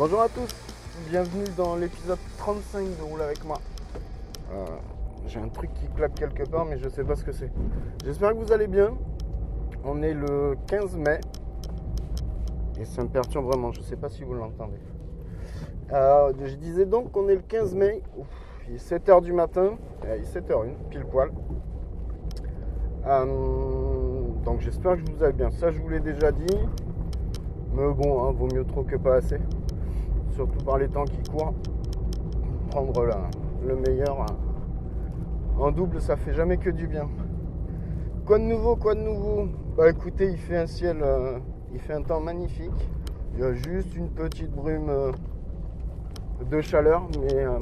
Bonjour à tous, bienvenue dans l'épisode 35 de Roule avec moi. Euh, J'ai un truc qui claque quelque part mais je sais pas ce que c'est. J'espère que vous allez bien. On est le 15 mai et ça me perturbe vraiment, je sais pas si vous l'entendez. Euh, je disais donc qu'on est le 15 mai, il est 7h du matin, Euh, il est 7h01, pile poil. Donc j'espère que vous allez bien. Ça je vous l'ai déjà dit. Mais bon, hein, vaut mieux trop que pas assez surtout par les temps qui courent. Prendre la, le meilleur hein. en double, ça fait jamais que du bien. Quoi de nouveau, quoi de nouveau? Bah écoutez, il fait un ciel, euh, il fait un temps magnifique. Il y a juste une petite brume euh, de chaleur, mais euh,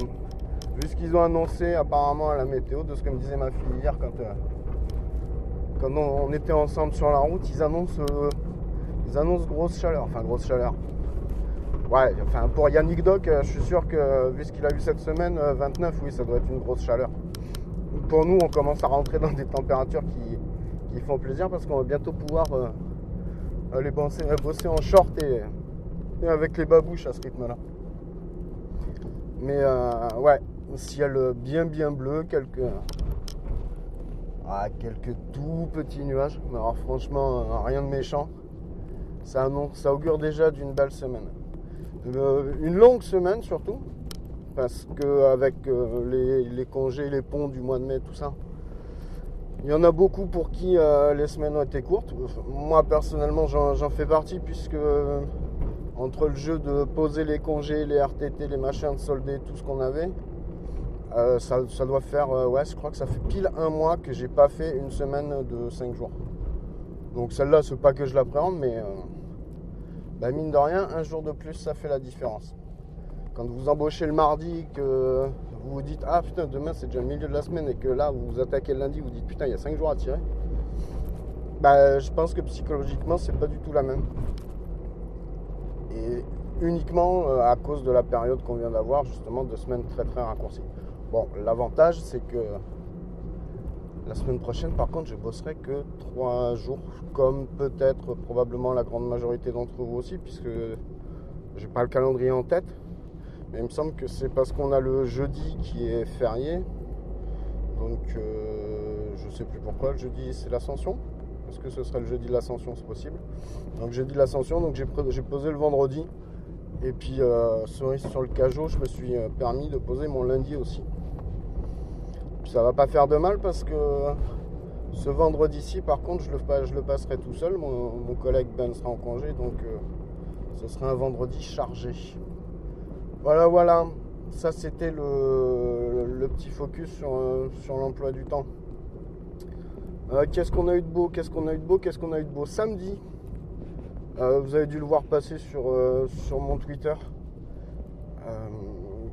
vu ce qu'ils ont annoncé apparemment à la météo, de ce que me disait ma fille hier quand, quand on, on était ensemble sur la route, ils annoncent, ils annoncent grosse chaleur, enfin grosse chaleur. Ouais, enfin pour Yannick Doc, euh, je suis sûr que vu ce qu'il a eu cette semaine, euh, 29, oui, ça doit être une grosse chaleur. Pour nous, on commence à rentrer dans des températures qui, qui font plaisir parce qu'on va bientôt pouvoir euh, aller bosser, bosser en short et, avec les babouches à ce rythme-là. Mais euh, ouais, ciel bien bien bleu, quelques, ah, quelques tout petits nuages. Mais alors franchement, euh, rien de méchant. Ça, annonce, ça augure déjà d'une belle semaine. Euh, une longue semaine surtout, parce qu'avec les, les congés, les ponts du mois de mai, tout ça, il y en a beaucoup pour qui euh, les semaines ont été courtes. Moi personnellement, j'en fais partie, puisque euh, entre le jeu de poser les congés, les RTT, les machins, de solder tout ce qu'on avait, euh, ça, ça doit faire, euh, ouais, je crois que ça fait pile un mois que j'ai pas fait une semaine de 5 jours. Donc celle-là, c'est pas que je l'appréhende, mais bah, mine de rien, un jour de plus, ça fait la différence. Quand vous embauchez le mardi, que vous vous dites ah putain demain c'est déjà le milieu de la semaine et que là vous vous attaquez le lundi, vous dites putain il y a 5 jours à tirer. Bah je pense que psychologiquement c'est pas du tout la même. Et uniquement euh, à cause de la période qu'on vient d'avoir, justement de semaines très très raccourcies. Bon, l'avantage c'est que la semaine prochaine, par contre, je bosserai que 3 jours, comme peut-être probablement la grande majorité d'entre vous aussi, puisque j'ai pas le calendrier en tête. Mais il me semble que c'est parce qu'on a le jeudi qui est férié. Donc euh, je sais plus pourquoi. Le jeudi c'est l'ascension. Est-ce que ce serait le jeudi de l'ascension? C'est possible. Donc jeudi de l'ascension, donc j'ai posé le vendredi. Et puis euh, sur le cajot, je me suis euh, permis de poser mon lundi aussi. Ça va pas faire de mal parce que ce vendredi-ci, par contre, je le, je le passerai tout seul. Mon, collègue Ben sera en congé, donc euh, ce sera un vendredi chargé. Voilà, voilà. Ça, c'était le, le petit focus sur, euh, sur l'emploi du temps. Euh, qu'est-ce qu'on a eu de beau? Qu'est-ce qu'on a eu de beau? Qu'est-ce qu'on a eu de beau Samedi, vous avez dû le voir passer sur, sur mon Twitter.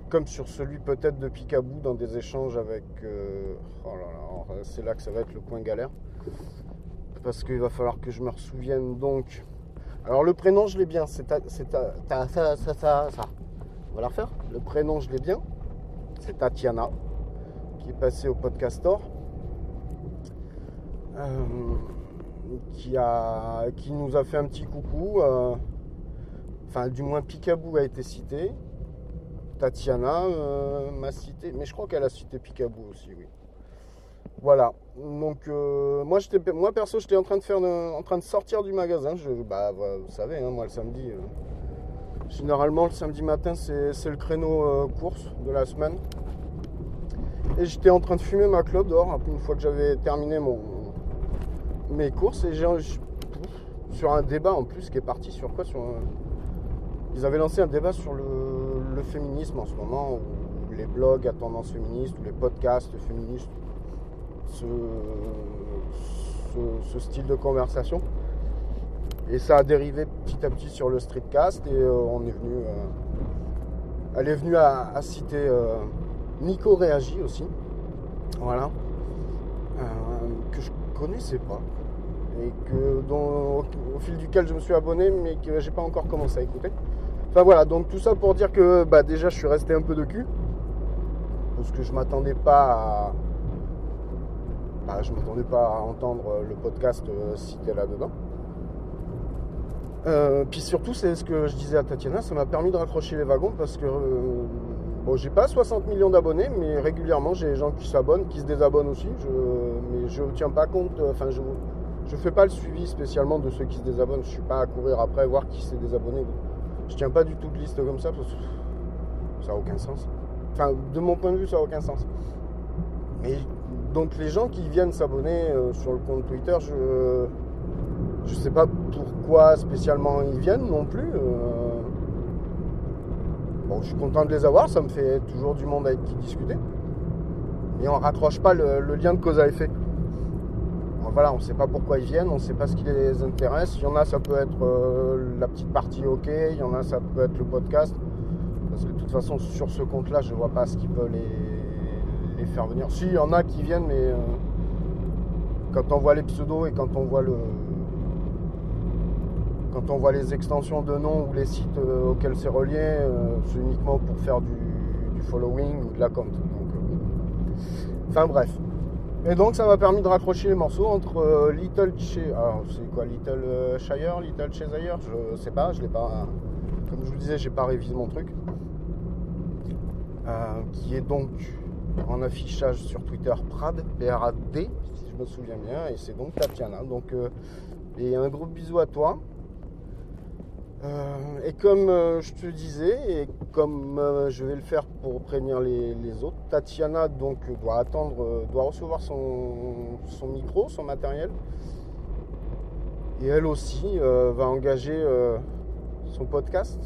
Comme sur celui peut-être de Picaboo dans des échanges avec. euh, oh là là, c'est là que ça va être le point galère. Parce qu'il va falloir que je me souvienne donc. Alors le prénom je l'ai bien, c'est. On va la refaire. Le prénom je l'ai bien. C'est Tatiana qui est passée au podcast store. Euh, qui nous a fait un petit coucou. euh, Enfin, du moins, Picaboo a été cité. Tatiana euh, m'a cité, mais je crois qu'elle a cité Picaboo aussi, oui. Voilà. Donc, euh, moi, perso, j'étais en train de faire, en train de sortir du magasin. Bah, vous savez, hein, moi, le samedi, euh, généralement, le samedi matin, c'est, le créneau course de la semaine. Et j'étais en train de fumer ma clope dehors, une fois que j'avais terminé mon, mes courses, et j'ai, sur un débat en plus qui est parti sur quoi ils avaient lancé un débat sur le, féminisme en ce moment, où les blogs à tendance féministe, ou les podcasts féministes, ce, style de conversation. Et ça a dérivé petit à petit sur le streetcast, et euh, on est venu. euh, elle est venue à, citer euh, Nico Réagi aussi. Voilà. Que je connaissais pas. Et que au, au fil duquel je me suis abonné, mais que j'ai pas encore commencé à écouter. Enfin voilà, donc tout ça pour dire que bah, déjà je suis resté un peu de cul. Parce que je m'attendais pas à. bah, je m'attendais pas à entendre le podcast euh, cité là-dedans. Euh, puis surtout, c'est ce que je disais à Tatiana, ça m'a permis de raccrocher les wagons parce que euh, bon, j'ai pas 60 millions d'abonnés, mais régulièrement j'ai des gens qui s'abonnent, qui se désabonnent aussi. Mais je tiens pas compte, euh, enfin je je fais pas le suivi spécialement de ceux qui se désabonnent. Je suis pas à courir après voir qui s'est désabonné. Je tiens pas du tout de liste comme ça parce que ça a aucun sens. Enfin, de mon point de vue, ça a aucun sens. Mais donc les gens qui viennent s'abonner euh, sur le compte Twitter, je je sais pas pourquoi spécialement ils viennent non plus. euh. Bon, je suis content de les avoir, ça me fait toujours du monde avec qui discuter. Mais on raccroche pas le lien de cause à effet. Voilà, on ne sait pas pourquoi ils viennent, on ne sait pas ce qui les intéresse. Il y en a, ça peut être euh, la petite partie OK, il y en a, ça peut être le podcast. Parce que de toute façon, sur ce compte-là, je vois pas ce qui peut les, faire venir. Si, il y en a qui viennent, mais euh, quand on voit les pseudos et quand on voit le. Quand on voit les extensions de noms ou les sites euh, auxquels c'est relié, c'est uniquement pour faire du, following ou de la compte. Donc, Enfin bref. Et donc ça m'a permis de raccrocher les morceaux entre euh, Little Che... Alors c'est quoi Little euh, Shire Little Cheshire? Je sais pas, je l'ai pas... Comme je vous disais, j'ai pas révisé mon truc. Euh, qui est donc en affichage sur Twitter Prad, P-R-A-D, si je me souviens bien, et c'est donc Tatiana. Donc, et un gros bisou à toi. Euh, et comme euh, je te disais, et comme euh, je vais le faire pour prévenir les, autres, Tatiana donc doit attendre, doit recevoir son, son micro, son matériel. Et elle aussi va engager son podcast.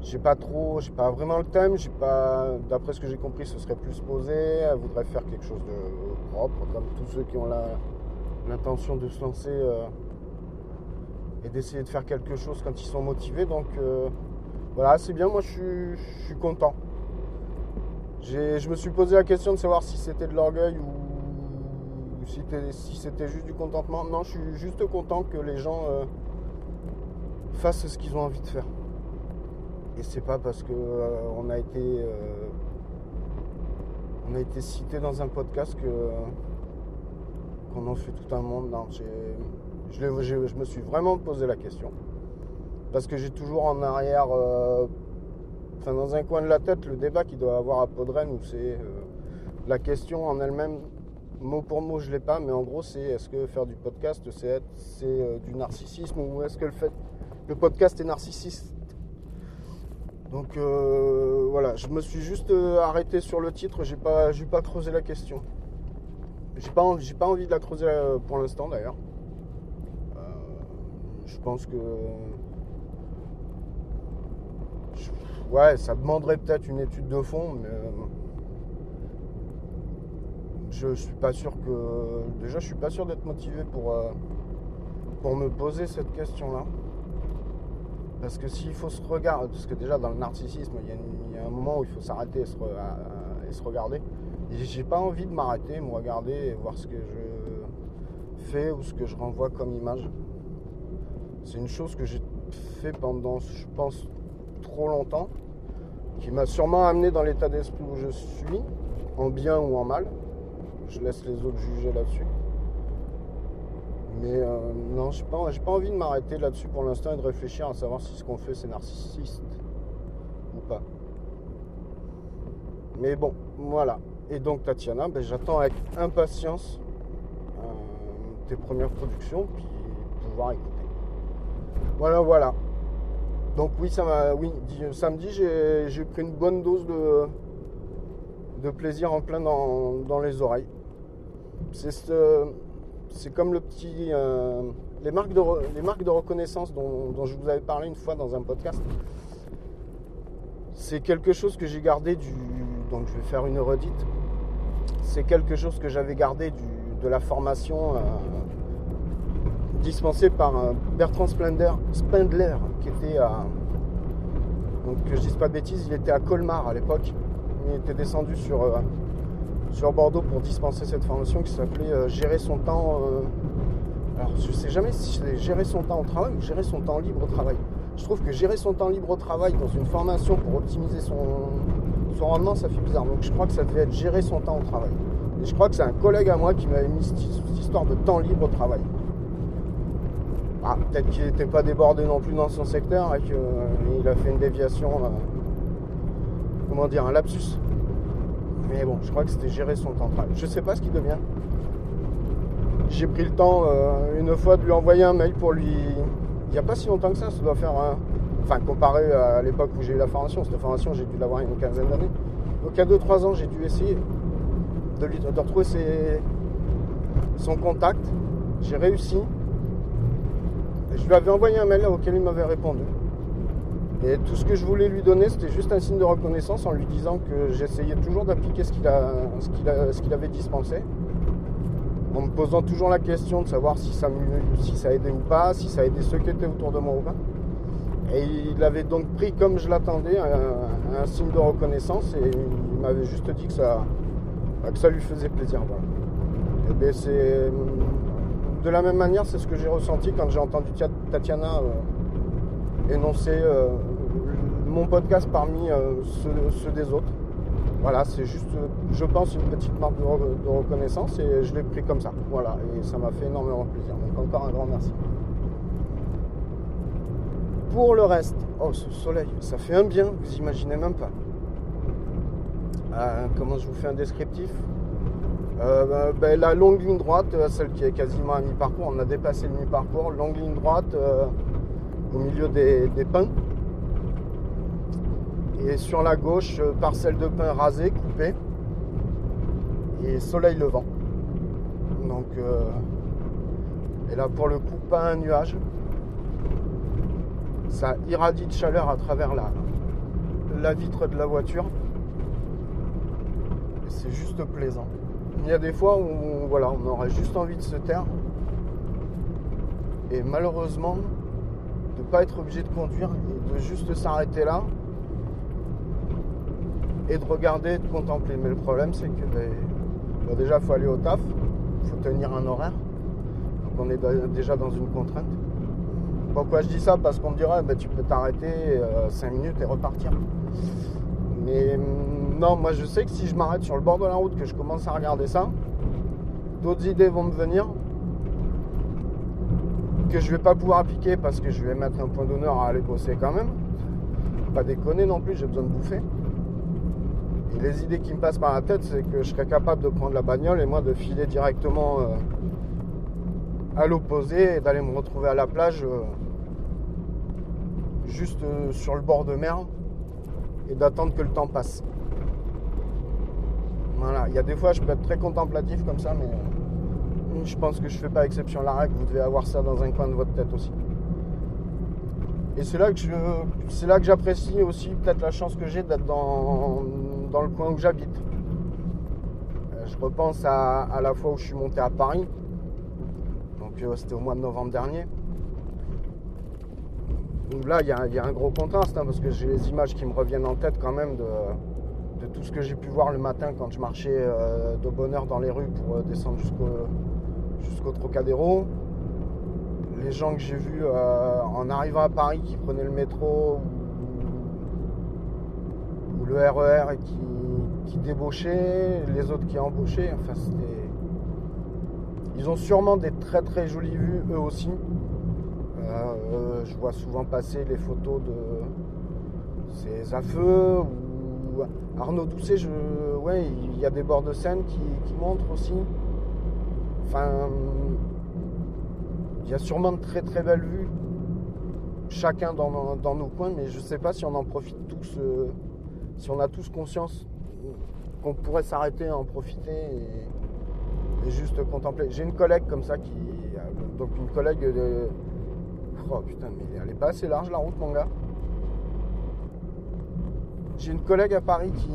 J'ai pas trop, j'ai pas vraiment le thème, j'ai pas, d'après ce que j'ai compris, ce serait plus posé. Elle voudrait faire quelque chose de propre, comme tous ceux qui ont l'intention de se lancer. Et d'essayer de faire quelque chose quand ils sont motivés. Donc euh, voilà, c'est bien, moi je suis, je suis content. Je me suis posé la question de savoir si c'était de l'orgueil ou si c'était si c'était juste du contentement. Non, je suis juste content que les gens euh, fassent ce qu'ils ont envie de faire. Et c'est pas parce que euh, on a été on a été cité dans un podcast que qu'on en fait tout un monde. Non, j'ai- je, me suis vraiment posé la question. Parce que j'ai toujours en arrière, euh, enfin dans un coin de la tête, le débat qu'il doit avoir à Podren où c'est euh, la question en elle-même, mot pour mot, je l'ai pas, mais en gros, c'est est-ce que faire du podcast, c'est euh, du narcissisme ou est-ce que le fait, le podcast est narcissiste? Donc voilà, je me suis juste arrêté sur le titre, j'ai pas, pas creusé la question. J'ai pas, pas envie de la creuser pour l'instant d'ailleurs. Je pense que. je- Ouais, ça demanderait peut-être une étude de fond, mais. euh, Je, je suis pas sûr que. Déjà, je suis pas sûr d'être motivé pour, euh, pour me poser cette question-là. Parce que s'il faut se regarder, parce que déjà dans le narcissisme, il y a, un moment où il faut s'arrêter et, se et se regarder. J'ai pas envie de m'arrêter, me regarder et voir ce que je fais ou ce que je renvoie comme image. C'est une chose que j'ai fait pendant, je pense, trop longtemps, qui m'a sûrement amené dans l'état d'esprit où je suis, en bien ou en mal. Je laisse les autres juger là-dessus. Mais euh, non, pas, j'ai pas envie de m'arrêter là-dessus pour l'instant et de réfléchir à savoir si ce qu'on fait c'est narcissiste ou pas. Mais bon, voilà. Et donc Tatiana, ben, j'attends avec impatience euh, tes premières productions, puis pouvoir écouter. Voilà, voilà. Donc oui, ça m'a, oui, di- samedi j'ai, pris une bonne dose de, plaisir en plein dans, les oreilles. C'est ce- c'est comme le petit, euh, les marques de, reconnaissance dont, je vous avais parlé une fois dans un podcast. C'est quelque chose que j'ai gardé du, donc je vais faire une redite. C'est quelque chose que j'avais gardé de la formation euh, dispensée par euh, Bertrand Splendler, Spindler, qui était à, donc je dise pas de bêtises, il était à Colmar à l'époque. Il était descendu sur, euh, sur Bordeaux pour dispenser cette formation qui s'appelait euh, Gérer son temps. alors je sais jamais si c'est gérer son temps au travail ou gérer son temps libre au travail. Je trouve que gérer son temps libre au travail dans une formation pour optimiser son, son rendement, ça fait bizarre. Donc je crois que ça devait être gérer son temps au travail. Et je crois que c'est un collègue à moi qui m'avait mis cette histoire de temps libre au travail. Ah, peut-être qu'il n'était pas débordé non plus dans son secteur et qu'il a fait une déviation, euh, comment dire, un lapsus. Mais bon, je crois que c'était gérer son travail. Je sais pas ce qu'il devient. J'ai pris le temps euh, une fois de lui envoyer un mail pour lui. Il n'y a pas si longtemps que ça, ça doit faire un. Enfin, comparé à l'époque où j'ai eu la formation, cette formation, j'ai dû l'avoir il y a une quinzaine d'années. Donc, a 2-3 ans, j'ai dû essayer de, lui, retrouver son contact. J'ai réussi. Je lui avais envoyé un mail auquel il m'avait répondu. Et tout ce que je voulais lui donner, c'était juste un signe de reconnaissance en lui disant que j'essayais toujours d'appliquer ce qu'il avait dispensé. En me posant toujours la question de savoir si ça, si ça aidait ou pas, si ça aidait ceux qui étaient autour de moi ou pas. Et il avait donc pris comme je l'attendais un, signe de reconnaissance et il m'avait juste dit que ça, que ça lui faisait plaisir. Et ben, c'est de la même manière, c'est ce que j'ai ressenti quand j'ai entendu Tia- Tatiana euh, énoncer euh, mon podcast parmi euh, ceux, des autres. Voilà, c'est juste, je pense, une petite marque de, de reconnaissance et je l'ai pris comme ça. Voilà, et ça m'a fait énormément plaisir. Donc encore un grand merci. Pour le reste, oh ce soleil, ça fait un bien, vous imaginez même pas. Comment je vous fais un descriptif? Euh, ben, ben, La longue ligne droite, euh, celle qui est quasiment à mi-parcours, on a dépassé le mi-parcours, longue ligne droite euh, au milieu des, pins. Et sur la gauche, parcelle de pin rasée, coupée. Et soleil levant. Donc, euh, et là pour le coup, pas un nuage. Ça irradie de chaleur à travers la, la vitre de la voiture. C'est juste plaisant. Il y a des fois où voilà, on aurait juste envie de se taire. Et malheureusement, de ne pas être obligé de conduire et de juste s'arrêter là et de regarder de contempler. Mais le problème, c'est que ben, déjà, il faut aller au taf, il faut tenir un horaire. Donc on est déjà dans une contrainte. Pourquoi je dis ça? Parce qu'on me dirait, ben, tu peux t'arrêter 5 minutes et repartir. Mais hum, non, moi je sais que si je m'arrête sur le bord de la route, que je commence à regarder ça, d'autres idées vont me venir que je vais pas pouvoir appliquer parce que je vais mettre un point d'honneur à aller bosser quand même. Pas déconner non plus, j'ai besoin de bouffer. Et les idées qui me passent par la tête, c'est que je serais capable de prendre la bagnole et moi de filer directement euh, à l'opposé et d'aller me retrouver à la plage euh, juste euh, sur le bord de mer et d'attendre que le temps passe. Voilà, il y a des fois je peux être très contemplatif comme ça, mais je pense que je fais pas exception à la règle, vous devez avoir ça dans un coin de votre tête aussi. Et c'est là que j'apprécie aussi peut-être la chance que j'ai d'être dans, dans le coin où j'habite. Euh, Je repense à, la fois où je suis monté à Paris. Donc euh, c'était au mois de novembre dernier. Donc là, il y, a- y a un gros contraste hein, parce que j'ai les images qui me reviennent en tête quand même de, de tout ce que j'ai pu voir le matin quand je marchais euh, de bonne heure dans les rues pour euh, descendre jusqu'au jusqu'au Trocadéro. Les gens que j'ai vus euh, en arrivant à Paris qui prenaient le métro ou, le RER et qui, qui débauchaient, les autres qui embauchaient. Enfin, c'était. Ils ont sûrement des très très jolies vues eux aussi. Je vois souvent passer les photos de ces affeux ou Arnaud Doucet. Ouais, il y a des bords de scène qui, montrent aussi. Enfin, il y a sûrement de très très belles vues, chacun dans, nos coins, mais je ne sais pas si on en profite tous, euh, si on a tous conscience qu'on pourrait s'arrêter à en profiter et, juste contempler. J'ai une collègue comme ça qui, donc une collègue de, oh putain, mais elle est pas assez large la route, mon gars. J'ai une collègue à Paris qui,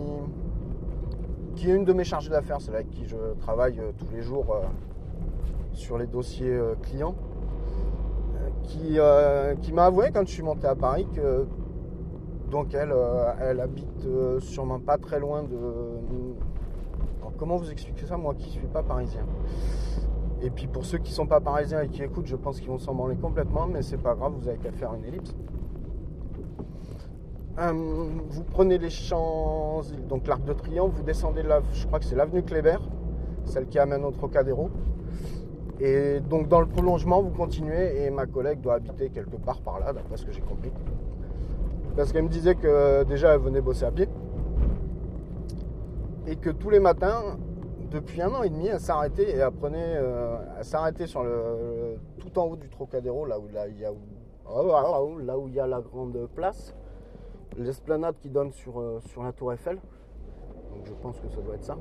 qui est une de mes chargées d'affaires, c'est avec qui je travaille euh, tous les jours euh, sur les dossiers euh, clients, qui, qui m'a avoué quand je suis monté à Paris que donc elle, elle habite sûrement pas très loin de. Alors, comment vous expliquer ça, moi qui suis pas parisien? Et puis pour ceux qui sont pas parisiens et qui écoutent, je pense qu'ils vont s'en branler complètement, mais c'est pas grave, vous avez qu'à faire une ellipse. Euh, vous prenez les champs, donc l'arc de Triomphe, vous descendez là, je crois que c'est l'avenue Kléber, celle qui amène au Trocadéro. Et donc dans le prolongement, vous continuez et ma collègue doit habiter quelque part par là, d'après ce que j'ai compris. Parce qu'elle me disait que déjà elle venait bosser à pied. Et que tous les matins, depuis un an et demi, elle s'arrêtait et elle prenait. euh, elle sur le. tout en haut du Trocadéro, là où là, oh, là où- là où il y a la grande place. L'esplanade qui donne sur, euh, sur la tour Eiffel. Donc je pense que ça doit être ça.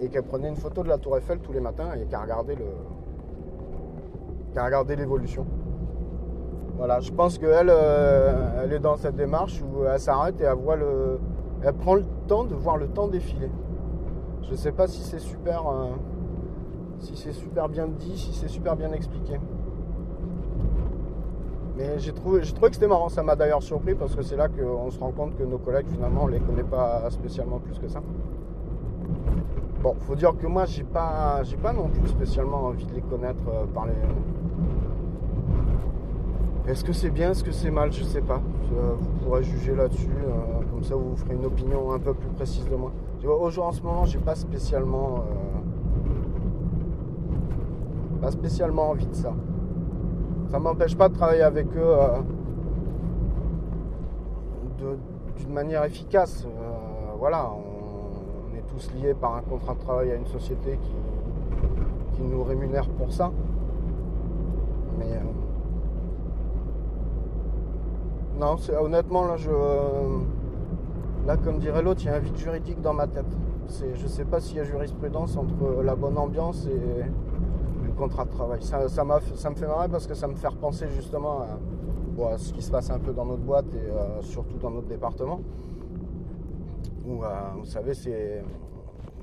Et qu'elle prenait une photo de la tour Eiffel tous les matins et qu'elle regardait le. l'évolution. Voilà, je pense qu'elle euh, elle est dans cette démarche où elle s'arrête et elle voit le. Elle prend le temps de voir le temps défiler. Je ne sais pas si c'est super. euh, si c'est super bien dit, si c'est super bien expliqué. Mais j'ai trouvé, que c'était marrant, ça m'a d'ailleurs surpris parce que c'est là qu'on se rend compte que nos collègues finalement on les connaît pas spécialement plus que ça. Bon, faut dire que moi j'ai pas j'ai pas non plus spécialement envie de les connaître euh, par les. Est-ce que c'est bien, est-ce que c'est mal, je sais pas. Vous pourrez juger là-dessus, euh, comme ça vous vous ferez une opinion un peu plus précise de moi. Aujourd'hui en ce moment j'ai pas spécialement euh, pas spécialement envie de ça. Ça m'empêche pas de travailler avec eux euh, d'une manière efficace. Euh, voilà, on, est tous liés par un contrat de travail à une société qui, qui nous rémunère pour ça. Mais euh, non, honnêtement là, je là comme dirait l'autre, il y a un vide juridique dans ma tête. Je sais pas s'il y a jurisprudence entre la bonne ambiance et contrat de travail. Ça, me fait marrer parce que ça me fait repenser justement à, ce qui se passe un peu dans notre boîte et euh, surtout dans notre département. Euh, vous savez, c'est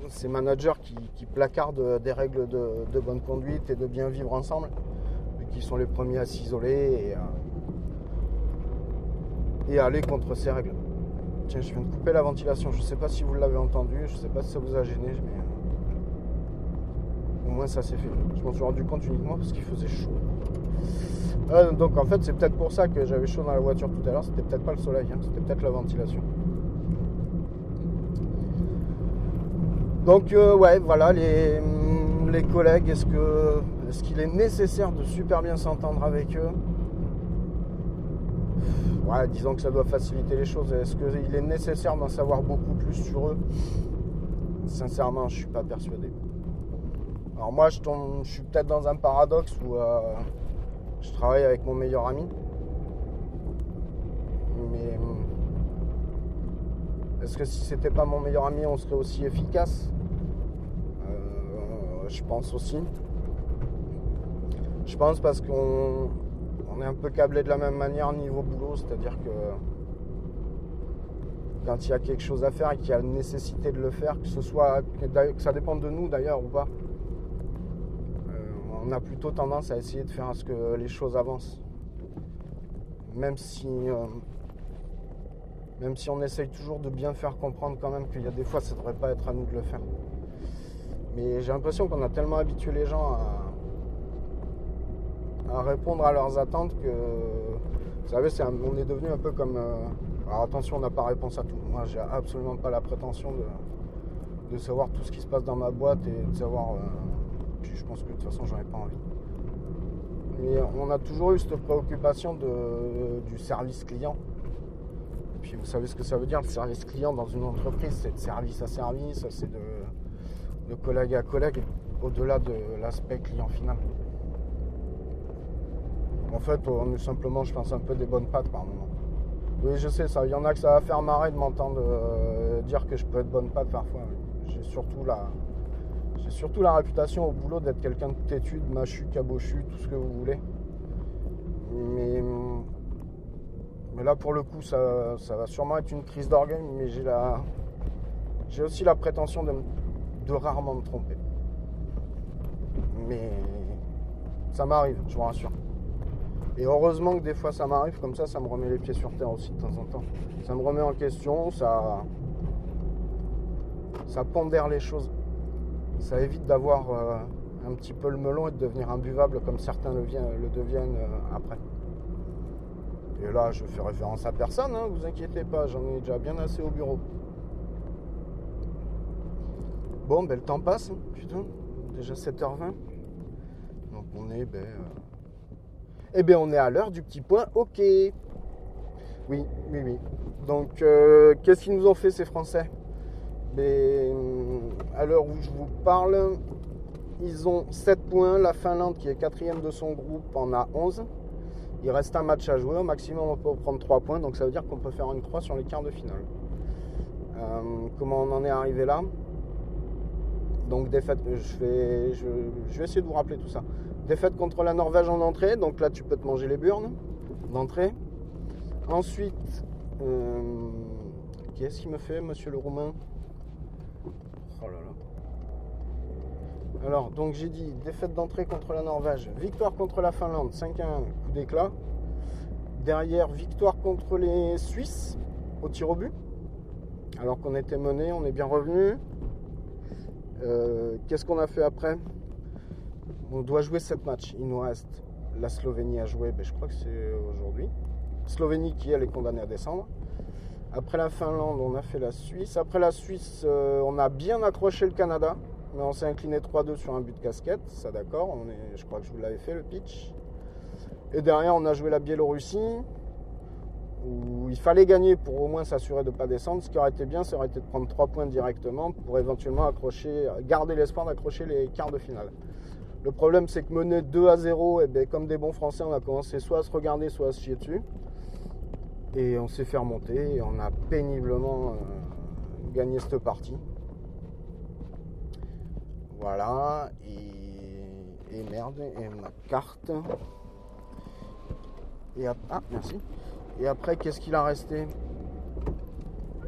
ces managers qui, placardent des règles de, bonne conduite et de bien vivre ensemble, qui sont les premiers à s'isoler et, à- et à aller contre ces règles. Tiens, je viens de couper la ventilation. Je ne sais pas si vous l'avez entendu, je ne sais pas si ça vous a gêné, au moins ça s'est fait. Je m'en suis rendu compte uniquement parce qu'il faisait chaud. Euh, donc en fait, c'est peut-être pour ça que j'avais chaud dans la voiture tout à l'heure. C'était peut-être pas le soleil, hein, c'était peut-être la ventilation. Donc euh, ouais, voilà les, les collègues. Est-ce que est-ce qu'il est nécessaire de super bien s'entendre avec eux? Ouais, disons que ça doit faciliter les choses. Est-ce qu'il est nécessaire d'en savoir beaucoup plus sur eux? Sincèrement, je suis pas persuadé. Alors moi, je, tombe, je suis peut-être dans un paradoxe où euh, je travaille avec mon meilleur ami. Mais hum, est-ce que si c'était pas mon meilleur ami, on serait aussi efficace? Euh, Je pense aussi. Je pense parce qu'on on est un peu câblé de la même manière niveau boulot, c'est-à-dire que quand il y a quelque chose à faire et qu'il y a nécessité de le faire, que ce soit que ça dépende de nous d'ailleurs ou pas, euh, on a plutôt tendance à essayer de faire à ce que les choses avancent. Même si, euh, même si on essaye toujours de bien faire comprendre quand même qu'il y a des fois ça ne devrait pas être à nous de le faire. Mais j'ai l'impression qu'on a tellement habitué les gens à, à répondre à leurs attentes que, vous savez, c'est un- on est devenu un peu comme... euh, alors attention, on n'a pas réponse à tout. Moi, j'ai absolument pas la prétention de, de savoir tout ce qui se passe dans ma boîte et de savoir... euh, je pense que de toute façon, ai pas envie. Mais on a toujours eu cette préoccupation du service client. Puis vous savez ce que ça veut dire, le service client dans une entreprise, c'est de service à service, c'est de, collègue à collègue, au-delà de l'aspect client final. En fait, on est simplement, je pense, un peu des bonnes pattes par moment. Oui, je sais ça. Il y en a que ça va faire marrer de m'entendre euh, dire que je peux être bonne patte parfois. J'ai surtout la, j'ai surtout la réputation au boulot d'être quelqu'un de têtu, de machu, cabochu, tout ce que vous voulez. Mais, là, pour le coup, ça, ça va sûrement être une crise d'orgueil, mais j'ai la, j'ai aussi la prétention de, de rarement me tromper. Mais ça m'arrive, je vous rassure. Et heureusement que des fois ça m'arrive, comme ça, ça me remet les pieds sur terre aussi de temps en temps. Ça me remet en question, ça, ça pondère les choses. Ça évite d'avoir euh, un petit peu le melon et de devenir imbuvable comme certains le, le deviennent euh, après. Et là, je fais référence à personne, hein, vous inquiétez pas, j'en ai déjà bien assez au bureau. Bon, ben le temps passe, putain, déjà 7h20. Donc on est, ben. euh, Eh bien, on est à l'heure du petit point, ok. Oui, oui, oui. Donc, qu'est-ce qu'ils nous ont fait ces Français? Ben, À l'heure où je vous parle, ils ont 7 points. La Finlande, qui est quatrième de son groupe, en a 11. Il reste un match à jouer. Au maximum, on peut prendre 3 points. Donc, ça veut dire qu'on peut faire une croix sur les quarts de finale. Euh, comment on en est arrivé là? Donc, défaite, je vais, je, vais essayer de vous rappeler tout ça. Défaite contre la Norvège en entrée, donc là tu peux te manger les burnes d'entrée. Ensuite, euh, qu'est-ce qu'il me fait, monsieur le Roumain? Oh. Alors, donc j'ai dit défaite d'entrée contre la Norvège, victoire contre la Finlande, 5-1, coup d'éclat. Derrière, victoire contre les Suisses au tir au but. Alors qu'on était mené, on est bien revenu. Euh, qu'est-ce qu'on a fait après? On doit jouer 7 matchs. Il nous reste la Slovénie à jouer, ben, je crois que c'est aujourd'hui. Slovénie qui est condamnée à descendre. Après la Finlande, on a fait la Suisse. Après la Suisse, euh, on a bien accroché le Canada, mais on s'est incliné 3-2 sur un but de casquette. Ça d'accord, est, je crois que je vous l'avais fait le pitch. Et derrière, on a joué la Biélorussie, où il fallait gagner pour au moins s'assurer de ne pas descendre. Ce qui aurait été bien, ça aurait été de prendre 3 points directement pour éventuellement accrocher, garder l'espoir d'accrocher les quarts de finale. Le problème, c'est que mener 2 à 0, et ben, comme des bons Français, on a commencé soit à se regarder, soit à se chier dessus. Et on s'est fait remonter et on a péniblement euh, gagné cette partie. Voilà. Et, merde, et ma carte. Et ah, merci. Et après, qu'est-ce qu'il a resté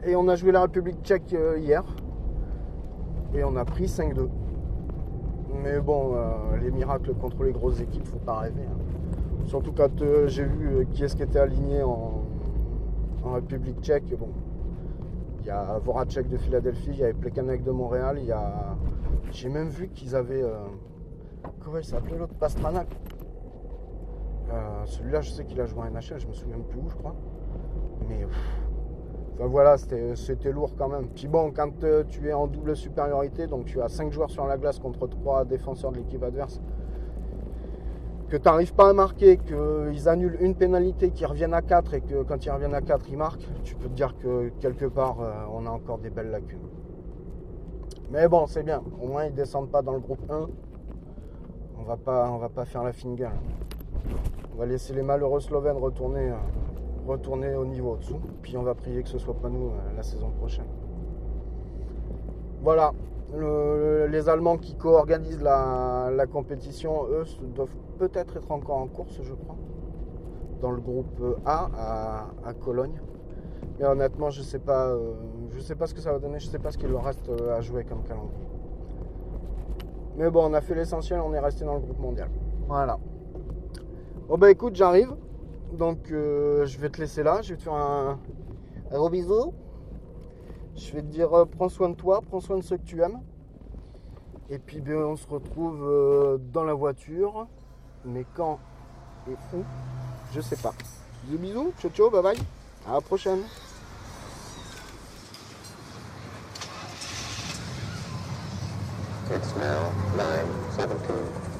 Et on a joué la République tchèque euh, hier. Et on a pris 5-2. Mais bon, euh, les miracles contre les grosses équipes, faut pas rêver. hein. Surtout quand j'ai vu qui est-ce qui était aligné en, en République tchèque. Bon, il y a Voracek de Philadelphie, il y avait Plekanec de Montréal, il y a. J'ai même vu qu'ils avaient. euh, Comment il s'appelait l'autre Pastranac. Euh, Celui-là, je sais qu'il a joué en NHL, je me souviens plus où, je crois. Mais. Enfin voilà, c'était c'était lourd quand même. Puis bon, quand euh, tu es en double supériorité, donc tu as 5 joueurs sur la glace contre 3 défenseurs de l'équipe adverse, que tu n'arrives pas à marquer, qu'ils annulent une pénalité, qu'ils reviennent à 4 et que quand ils reviennent à 4, ils marquent, tu peux te dire que quelque part, euh, on a encore des belles lacunes. Mais bon, c'est bien. Au moins, ils descendent pas dans le groupe 1. On va pas, va pas faire la fine gueule. On va laisser les malheureux Slovènes retourner. euh, retourner au niveau au-dessous. Puis on va prier que ce soit pas nous euh, la saison prochaine. Voilà. Le- les Allemands qui co-organisent la, compétition, eux, doivent peut-être être encore en course, je crois. Dans le groupe A à, Cologne. Mais honnêtement, je sais pas, euh, sais pas ce que ça va donner. Je sais pas ce qu'il leur reste euh, à jouer comme calendrier. Mais bon, on a fait l'essentiel. On est resté dans le groupe mondial. Voilà. Bon bah écoute, j'arrive. Donc euh, je vais te laisser là. Je vais te faire un, un gros bisou. Je vais te dire euh, prends soin de toi, prends soin de ceux que tu aimes. Et puis ben, on se retrouve euh, dans la voiture. Mais quand et où Je sais pas. Bisous bisous, ciao ciao, bye bye. À la prochaine. It's now 9:17.